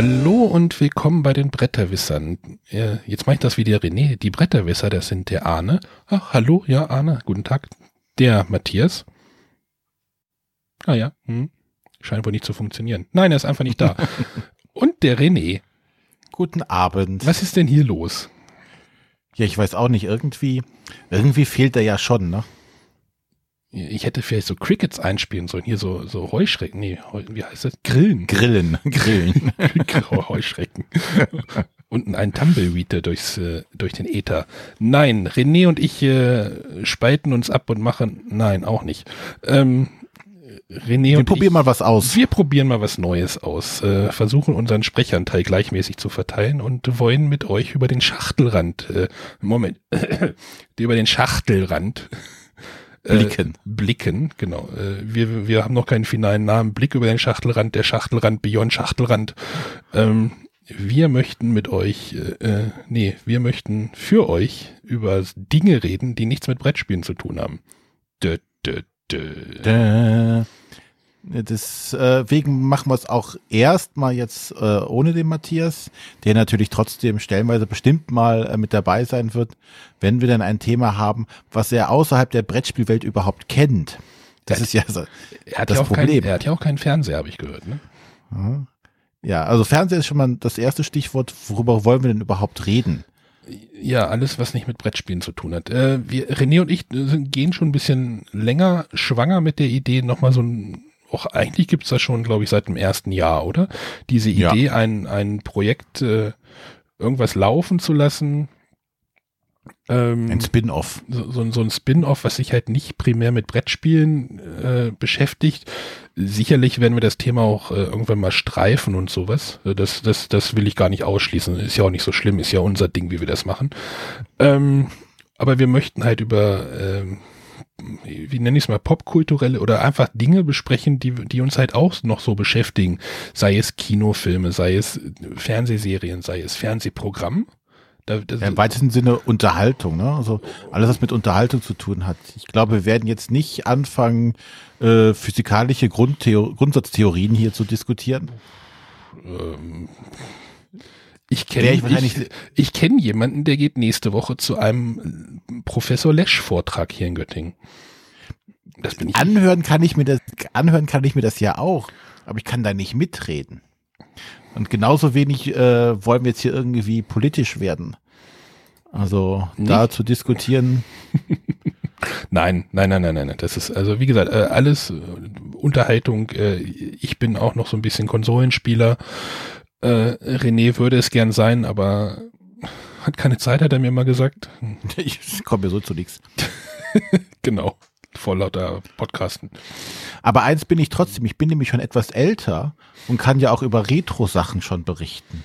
Hallo und willkommen bei den Bretterwissern. Äh, jetzt mache ich das wie der René. Die Bretterwisser, das sind der Arne. Ach, hallo, ja, Arne, guten Tag. Der Matthias. Ah ja, hm. scheint wohl nicht zu funktionieren. Nein, er ist einfach nicht da. und der René. Guten Abend. Was ist denn hier los? Ja, ich weiß auch nicht, irgendwie, irgendwie fehlt er ja schon, ne? Ich hätte vielleicht so Crickets einspielen sollen. Hier so, so Heuschrecken. Nee, wie heißt das? Grillen. Grillen. Grillen. Heuschrecken. und ein Tumbleweed durchs, äh, durch den Äther. Nein, René und ich äh, spalten uns ab und machen, nein, auch nicht. Ähm, René wir und probieren ich, mal was aus. Wir probieren mal was Neues aus. Äh, versuchen unseren Sprechanteil gleichmäßig zu verteilen und wollen mit euch über den Schachtelrand, äh, Moment, über den Schachtelrand blicken. Äh, blicken, genau. Äh, wir, wir haben noch keinen finalen Namen. Blick über den Schachtelrand, der Schachtelrand, Beyond Schachtelrand. Ähm, wir möchten mit euch, äh, äh, nee, wir möchten für euch über Dinge reden, die nichts mit Brettspielen zu tun haben. Dö, dö, dö. Dö. Deswegen machen wir es auch erstmal jetzt äh, ohne den Matthias, der natürlich trotzdem stellenweise bestimmt mal äh, mit dabei sein wird, wenn wir dann ein Thema haben, was er außerhalb der Brettspielwelt überhaupt kennt. Das ist ja so das ja Problem. Kein, er hat ja auch keinen Fernseher, habe ich gehört. Ne? Ja, also Fernseher ist schon mal das erste Stichwort. Worüber wollen wir denn überhaupt reden? Ja, alles, was nicht mit Brettspielen zu tun hat. Äh, wir, René und ich äh, gehen schon ein bisschen länger schwanger mit der Idee, nochmal so ein auch eigentlich gibt's das schon, glaube ich, seit dem ersten Jahr, oder? Diese Idee, ja. ein, ein Projekt äh, irgendwas laufen zu lassen. Ähm, ein Spin-off. So, so, so, ein Spin-off, was sich halt nicht primär mit Brettspielen äh, beschäftigt. Sicherlich werden wir das Thema auch äh, irgendwann mal streifen und sowas. Das, das, das will ich gar nicht ausschließen. Ist ja auch nicht so schlimm, ist ja unser Ding, wie wir das machen. Ähm, aber wir möchten halt über ähm, wie nenne ich es mal, popkulturelle oder einfach Dinge besprechen, die, die uns halt auch noch so beschäftigen. Sei es Kinofilme, sei es Fernsehserien, sei es Fernsehprogramm. Da, ja, Im weitesten Sinne Unterhaltung, ne? Also alles, was mit Unterhaltung zu tun hat. Ich glaube, wir werden jetzt nicht anfangen, äh, physikalische Grundtheo Grundsatztheorien hier zu diskutieren. Ähm, ich kenne ich, ich, ich kenn jemanden, der geht nächste Woche zu einem Professor Lesch Vortrag hier in Göttingen. Das bin ich anhören kann ich mir das anhören kann ich mir das ja auch, aber ich kann da nicht mitreden. Und genauso wenig äh, wollen wir jetzt hier irgendwie politisch werden. Also nicht? da zu diskutieren. nein, nein, nein, nein, nein. Das ist also wie gesagt äh, alles äh, Unterhaltung. Äh, ich bin auch noch so ein bisschen Konsolenspieler. Äh, René würde es gern sein, aber hat keine Zeit, hat er mir mal gesagt. Ich komme mir so zu nichts. genau, vor lauter Podcasten. Aber eins bin ich trotzdem, ich bin nämlich schon etwas älter und kann ja auch über Retro-Sachen schon berichten.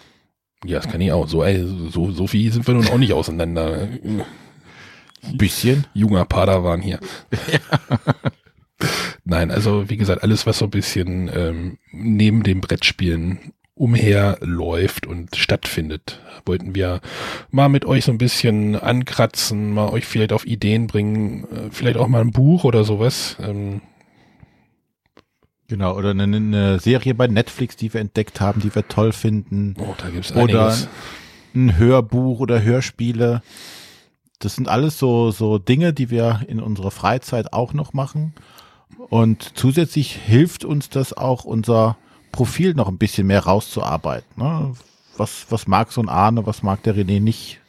Ja, das kann ich auch. So, ey, so, so viel sind wir nun auch nicht auseinander. Ein bisschen. Junger Padawan hier. Ja. Nein, also wie gesagt, alles, was so ein bisschen ähm, neben dem Brettspielen umherläuft und stattfindet. Wollten wir mal mit euch so ein bisschen ankratzen, mal euch vielleicht auf Ideen bringen, äh, vielleicht auch mal ein Buch oder sowas. Ähm genau, oder eine, eine, Serie bei Netflix, die wir entdeckt haben, die wir toll finden. Oh, da gibt's Oder einiges. ein Hörbuch oder Hörspiele. Das sind alles so, so Dinge, die wir in unserer Freizeit auch noch machen. Und zusätzlich hilft uns das auch unser Profil noch ein bisschen mehr rauszuarbeiten. Ne? Was, was mag so ein Arne, was mag der René nicht?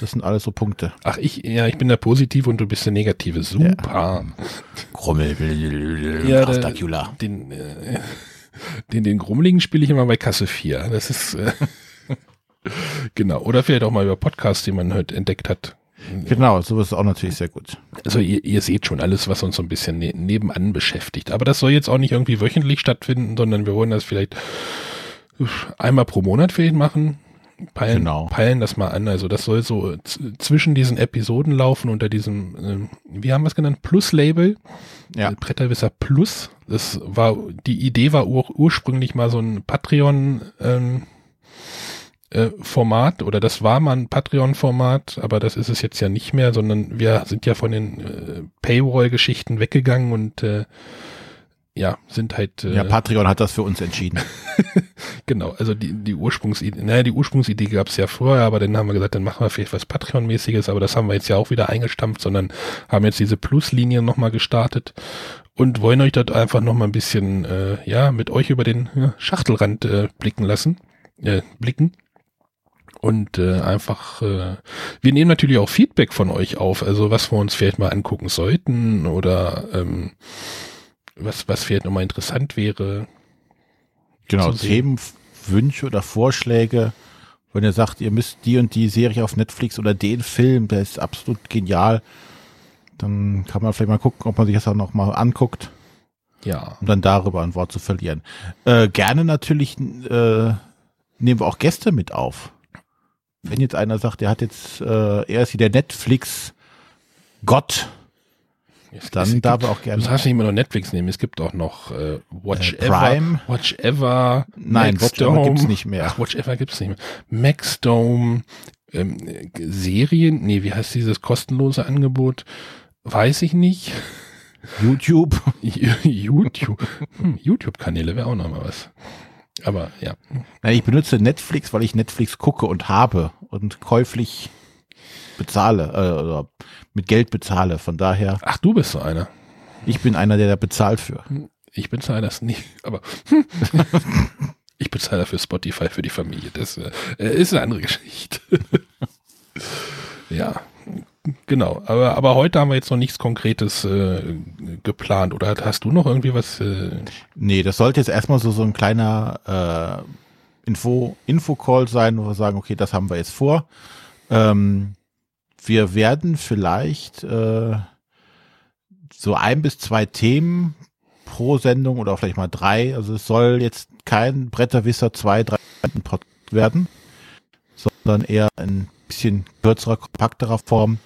Das sind alles so Punkte. Ach, ich, ja, ich bin der Positive und du bist der Negative. Super. Ja. Grummel, ja, der, den, äh, den, den Grummeligen spiele ich immer bei Kasse 4. Das ist, äh, genau. Oder vielleicht auch mal über Podcasts, die man heute entdeckt hat. Genau, sowas ist auch natürlich sehr gut. Also ihr, ihr seht schon alles, was uns so ein bisschen ne nebenan beschäftigt. Aber das soll jetzt auch nicht irgendwie wöchentlich stattfinden, sondern wir wollen das vielleicht einmal pro Monat vielleicht machen. Peilen, genau. peilen das mal an. Also das soll so zwischen diesen Episoden laufen unter diesem, äh, wie haben wir es genannt, Plus-Label. Ja. Bretterwisser Plus. Das war, die Idee war ur ursprünglich mal so ein Patreon, ähm, äh, Format oder das war mal ein Patreon-Format, aber das ist es jetzt ja nicht mehr, sondern wir sind ja von den äh, Paywall-Geschichten weggegangen und äh, ja, sind halt. Äh, ja, Patreon hat das für uns entschieden. genau, also die, die Ursprungsidee, naja, die Ursprungsidee gab es ja vorher, aber dann haben wir gesagt, dann machen wir vielleicht was Patreon-mäßiges, aber das haben wir jetzt ja auch wieder eingestampft, sondern haben jetzt diese Plus-Linie nochmal gestartet und wollen euch dort einfach nochmal ein bisschen, äh, ja, mit euch über den ja, Schachtelrand äh, blicken lassen, äh, blicken. Und äh, einfach, äh, wir nehmen natürlich auch Feedback von euch auf, also was wir uns vielleicht mal angucken sollten oder ähm, was, was vielleicht nochmal interessant wäre. Genau, Themenwünsche oder Vorschläge, wenn ihr sagt, ihr müsst die und die Serie auf Netflix oder den Film, der ist absolut genial, dann kann man vielleicht mal gucken, ob man sich das auch nochmal anguckt. Ja. Um dann darüber ein Wort zu verlieren. Äh, gerne natürlich äh, nehmen wir auch Gäste mit auf. Wenn jetzt einer sagt, er hat jetzt, äh, er ist hier der Netflix Gott, es, dann es darf er auch gerne. Du hast nicht immer nur Netflix nehmen, es gibt auch noch äh, Watch äh, Prime. Ever. Watch Ever. Nein, Max Watch Ever gibt's nicht mehr. Ach, Watch Ever gibt's nicht mehr. Maxdome, ähm, Serien, nee, wie heißt dieses kostenlose Angebot? Weiß ich nicht. YouTube. YouTube. Hm, YouTube-Kanäle wäre auch noch mal was. Aber ja. Nein, ich benutze Netflix, weil ich Netflix gucke und habe und käuflich bezahle äh, oder mit Geld bezahle. Von daher. Ach, du bist so einer. Ich bin einer, der da bezahlt für. Ich bezahle das nicht, aber ich bezahle für Spotify für die Familie. Das äh, ist eine andere Geschichte. ja, genau. Aber, aber heute haben wir jetzt noch nichts Konkretes äh, geplant. Oder hast du noch irgendwie was? Äh nee, das sollte jetzt erstmal so, so ein kleiner äh, Info, Info-Call sein, wo wir sagen, okay, das haben wir jetzt vor. Ähm, wir werden vielleicht äh, so ein bis zwei Themen pro Sendung oder vielleicht mal drei. Also es soll jetzt kein Bretterwisser zwei, drei Podcast werden, sondern eher ein bisschen kürzerer, kompakterer Form,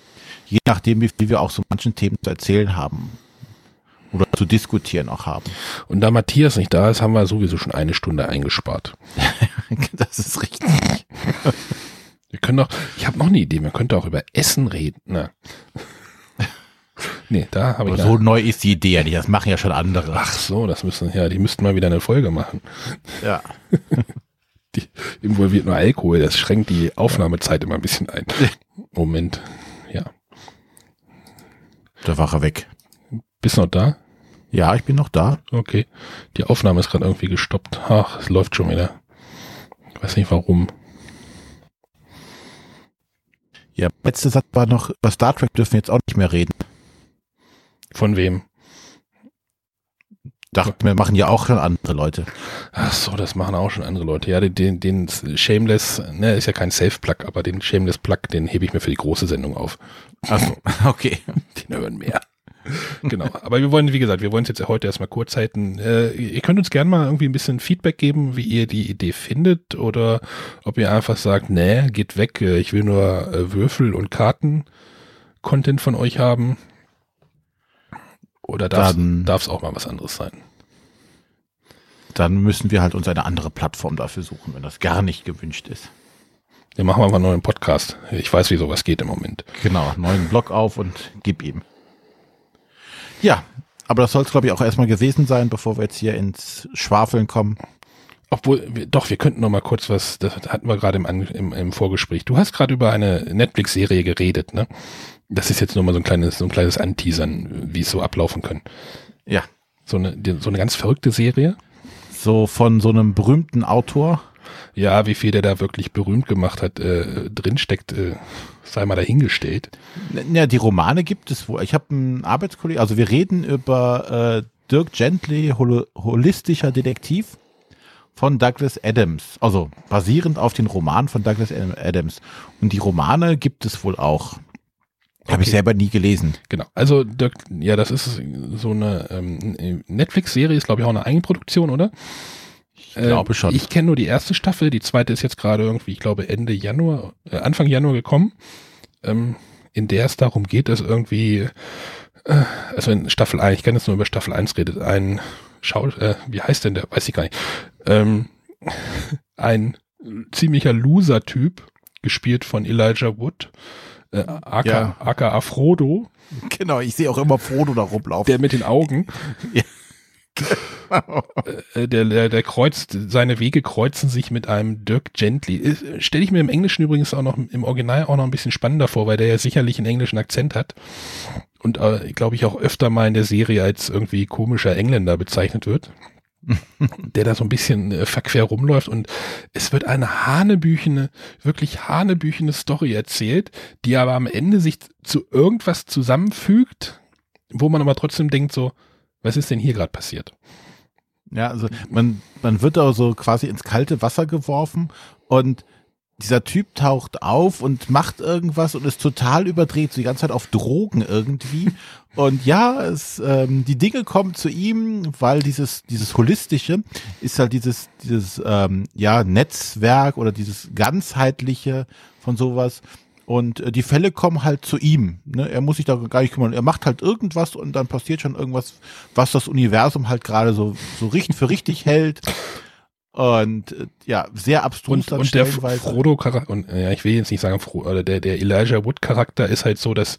je nachdem, wie viel wir auch so manchen Themen zu erzählen haben oder zu diskutieren auch haben. Und da Matthias nicht da ist, haben wir sowieso schon eine Stunde eingespart. das ist richtig. Wir können doch, ich habe noch eine Idee, man könnte auch über Essen reden. Na. Nee, da habe ich. So neu ist die Idee ja nicht, das machen ja schon andere. Ach so, das müssen, ja, die müssten mal wieder eine Folge machen. Ja. die involviert nur Alkohol, das schränkt die Aufnahmezeit immer ein bisschen ein. Moment. Da war er weg. Bist du noch da? Ja, ich bin noch da. Okay. Die Aufnahme ist gerade irgendwie gestoppt. Ach, es läuft schon wieder. Ich weiß nicht warum. Ja, letzte Satz war noch, über Star Trek dürfen wir jetzt auch nicht mehr reden. Von wem? Dachten wir machen ja auch schon andere Leute. Ach so, das machen auch schon andere Leute. Ja, den, den Shameless, ne, ist ja kein Safe-Plug, aber den Shameless-Plug, den hebe ich mir für die große Sendung auf. Ach so, okay. Den hören mehr. genau. Aber wir wollen, wie gesagt, wir wollen es jetzt heute erstmal kurz halten. Äh, ihr könnt uns gerne mal irgendwie ein bisschen Feedback geben, wie ihr die Idee findet oder ob ihr einfach sagt, nee, geht weg, äh, ich will nur äh, Würfel und Karten Content von euch haben. Oder darf es auch mal was anderes sein? Dann müssen wir halt uns eine andere Plattform dafür suchen, wenn das gar nicht gewünscht ist. Wir machen einfach einen neuen Podcast. Ich weiß, wie sowas geht im Moment. Genau, neuen Blog auf und gib ihm. Ja, aber das soll es, glaube ich, auch erstmal gewesen sein, bevor wir jetzt hier ins Schwafeln kommen. Obwohl, wir, doch, wir könnten noch mal kurz was, das hatten wir gerade im, im, im Vorgespräch. Du hast gerade über eine Netflix-Serie geredet, ne? Das ist jetzt nur mal so ein kleines, so ein kleines Anteasern, wie es so ablaufen können. Ja. So eine, so eine ganz verrückte Serie. So von so einem berühmten Autor. Ja, wie viel der da wirklich berühmt gemacht hat, äh, drinsteckt, äh, sei mal dahingestellt. Ja, die Romane gibt es wohl. Ich habe einen Arbeitskollegen, also wir reden über äh, Dirk Gently, hol holistischer Detektiv von Douglas Adams, also basierend auf den Roman von Douglas Adams. Und die Romane gibt es wohl auch. Okay. Habe ich selber nie gelesen. Genau. Also, Dirk, ja, das ist so eine ähm, Netflix-Serie, ist glaube ich auch eine Eigenproduktion, oder? Ich glaube äh, schon. Ich kenne nur die erste Staffel, die zweite ist jetzt gerade irgendwie, ich glaube, Ende Januar, äh, Anfang Januar gekommen, ähm, in der es darum geht, dass irgendwie, äh, also in Staffel 1, ich kann jetzt nur über Staffel 1 redet, ein Schau, äh, wie heißt denn der, weiß ich gar nicht, ähm, ein ziemlicher Loser-Typ, gespielt von Elijah Wood, äh, aka, ja. aka Frodo. Genau, ich sehe auch immer Frodo da rumlaufen. Der mit den Augen. ja Äh, der, der, der kreuzt, seine Wege kreuzen sich mit einem Dirk Gently. Stelle ich mir im Englischen übrigens auch noch, im Original auch noch ein bisschen spannender vor, weil der ja sicherlich einen englischen Akzent hat. Und äh, glaube ich auch öfter mal in der Serie als irgendwie komischer Engländer bezeichnet wird. Der da so ein bisschen äh, verquer rumläuft und es wird eine hanebüchene, wirklich hanebüchene Story erzählt, die aber am Ende sich zu irgendwas zusammenfügt, wo man aber trotzdem denkt so, was ist denn hier gerade passiert? Ja, also man, man wird da so quasi ins kalte Wasser geworfen und dieser Typ taucht auf und macht irgendwas und ist total überdreht, so die ganze Zeit auf Drogen irgendwie. Und ja, es, ähm, die Dinge kommen zu ihm, weil dieses, dieses Holistische ist halt dieses, dieses ähm, ja, Netzwerk oder dieses ganzheitliche von sowas. Und äh, die Fälle kommen halt zu ihm. Ne? Er muss sich da gar nicht kümmern. Er macht halt irgendwas und dann passiert schon irgendwas, was das Universum halt gerade so, so richtig für richtig hält. Und äh, ja, sehr abstrus. Und, und der Frodo Charakter, und ja, ich will jetzt nicht sagen, Frodo, der, der Elijah Wood Charakter ist halt so, dass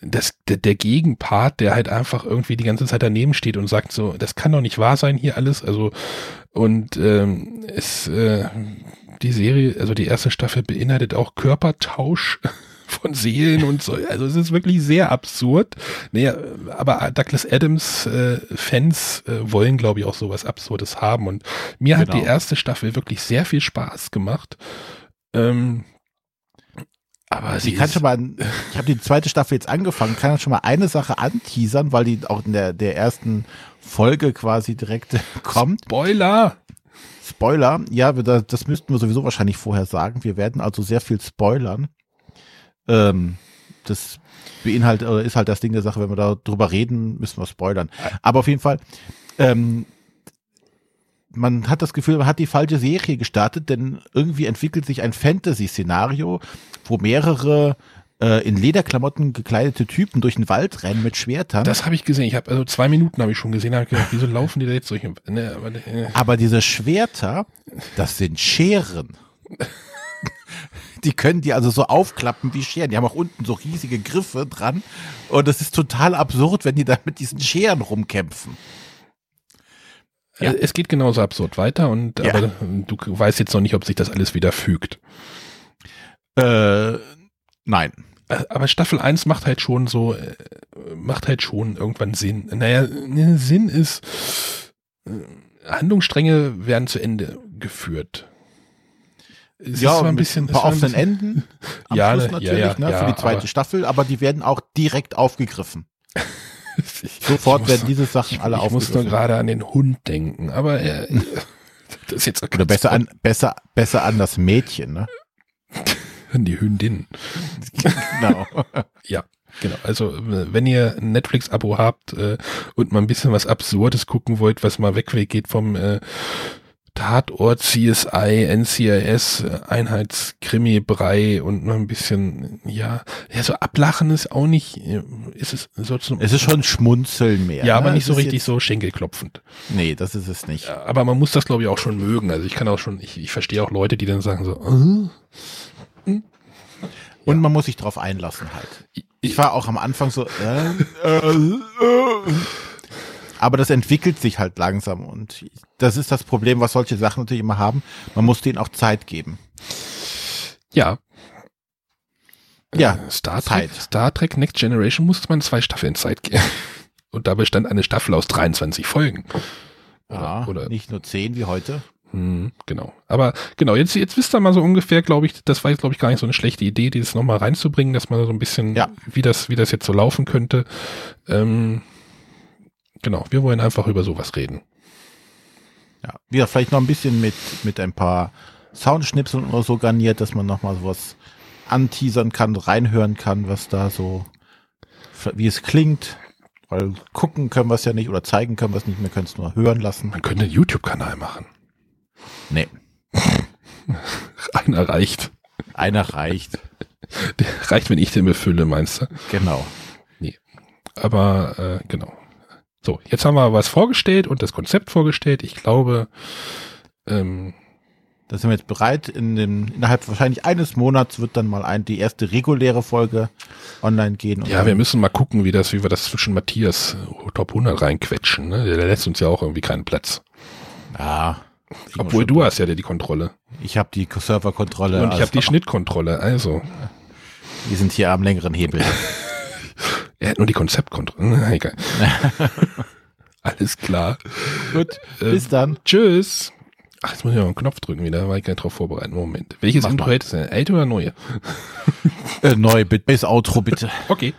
das, der, der Gegenpart, der halt einfach irgendwie die ganze Zeit daneben steht und sagt so, das kann doch nicht wahr sein hier alles. Also und ähm, es äh, die Serie, also die erste Staffel beinhaltet auch Körpertausch von Seelen und so. Also es ist wirklich sehr absurd. Naja, aber Douglas Adams äh, Fans äh, wollen, glaube ich, auch sowas Absurdes haben. Und mir genau. hat die genau. erste Staffel wirklich sehr viel Spaß gemacht. Ähm, aber sie kann schon mal, ich habe die zweite Staffel jetzt angefangen, kann schon mal eine Sache anteasern, weil die auch in der, der ersten Folge quasi direkt kommt. Spoiler! Spoiler, ja, das müssten wir sowieso wahrscheinlich vorher sagen. Wir werden also sehr viel spoilern. Ähm, das beinhaltet, oder ist halt das Ding der Sache, wenn wir da drüber reden, müssen wir spoilern. Aber auf jeden Fall, ähm, man hat das Gefühl, man hat die falsche Serie gestartet, denn irgendwie entwickelt sich ein Fantasy-Szenario, wo mehrere äh, in Lederklamotten gekleidete Typen durch den Wald rennen mit Schwertern. Das habe ich gesehen. Ich habe also zwei Minuten habe ich schon gesehen. Hab gedacht, wieso laufen die da jetzt durch? Ne, aber, äh. aber diese Schwerter, das sind Scheren. Die können die also so aufklappen wie Scheren. Die haben auch unten so riesige Griffe dran. Und es ist total absurd, wenn die da mit diesen Scheren rumkämpfen. Ja. Es geht genauso absurd weiter und ja. aber du weißt jetzt noch nicht, ob sich das alles wieder fügt. Äh, nein. Äh, aber Staffel 1 macht halt schon so, äh, macht halt schon irgendwann Sinn. Naja, Sinn ist, Handlungsstränge werden zu Ende geführt. Es ja, ein bisschen, ein paar offenen Enden. Am ja, Schluss natürlich, ja, ja, ne, für die zweite aber, Staffel, aber die werden auch direkt aufgegriffen. Sofort muss, werden diese Sachen alle aufgegriffen. Ich muss nur gerade an den Hund denken, aber äh, das ist jetzt Oder besser an, besser, besser an das Mädchen, ne? An die Hündin. genau. ja. Genau, also wenn ihr ein Netflix-Abo habt äh, und mal ein bisschen was Absurdes gucken wollt, was mal weggeht vom äh, Tatort, CSI, NCIS, Einheitskrimi, Brei und noch ein bisschen, ja, ja, so ablachen ist auch nicht, ist es so zum, Es ist schon Schmunzeln mehr. Ja, ne? aber nicht so richtig so schenkelklopfend. Nee, das ist es nicht. Aber man muss das, glaube ich, auch schon mögen. Also ich kann auch schon, ich, ich verstehe auch Leute, die dann sagen so, äh? hm? Und ja. man muss sich drauf einlassen halt. Ich war auch am Anfang so, äh, äh, äh. Aber das entwickelt sich halt langsam und das ist das Problem, was solche Sachen natürlich immer haben. Man muss denen auch Zeit geben. Ja. Ja, äh, Star Trek, Zeit. Star Trek Next Generation musste man zwei Staffeln Zeit geben. Und da bestand eine Staffel aus 23 Folgen. Oder, ja, oder nicht nur zehn wie heute. Hm, genau. Aber genau, jetzt, jetzt wisst ihr mal so ungefähr, glaube ich, das war jetzt, glaube ich, gar nicht so eine schlechte Idee, dieses nochmal reinzubringen, dass man so ein bisschen, ja. wie das, wie das jetzt so laufen könnte. Ähm, Genau, wir wollen einfach über sowas reden. Ja, wieder vielleicht noch ein bisschen mit, mit ein paar Soundschnipseln oder so garniert, dass man nochmal sowas anteasern kann, reinhören kann, was da so, wie es klingt. Weil gucken können wir es ja nicht oder zeigen können wir es nicht, wir können es nur hören lassen. Man könnte einen YouTube-Kanal machen. Nee. Einer reicht. Einer reicht. Der reicht, wenn ich den befülle, meinst du? Genau. Nee. Aber äh, genau. So, jetzt haben wir was vorgestellt und das Konzept vorgestellt. Ich glaube, ähm, Da sind wir jetzt bereit. In dem, innerhalb wahrscheinlich eines Monats wird dann mal ein, die erste reguläre Folge online gehen. Ja, wir müssen mal gucken, wie das, wie wir das zwischen Matthias Top 100 reinquetschen. Ne? Der lässt uns ja auch irgendwie keinen Platz. Ja. Obwohl du hast ja die Kontrolle. Ich habe die Serverkontrolle. Und ich habe die Schnittkontrolle. Also. Wir sind hier am längeren Hebel. er hat nur die Konzeptkontrolle. Egal. Alles klar. Gut, äh, bis dann. Tschüss. Ach, jetzt muss ich mal einen Knopf drücken wieder, war ich gar nicht drauf vorbereitet. Moment. Welches Mach Intro hättest du denn? Älter oder neue? äh, neu, bitte. Das Outro bitte. Okay.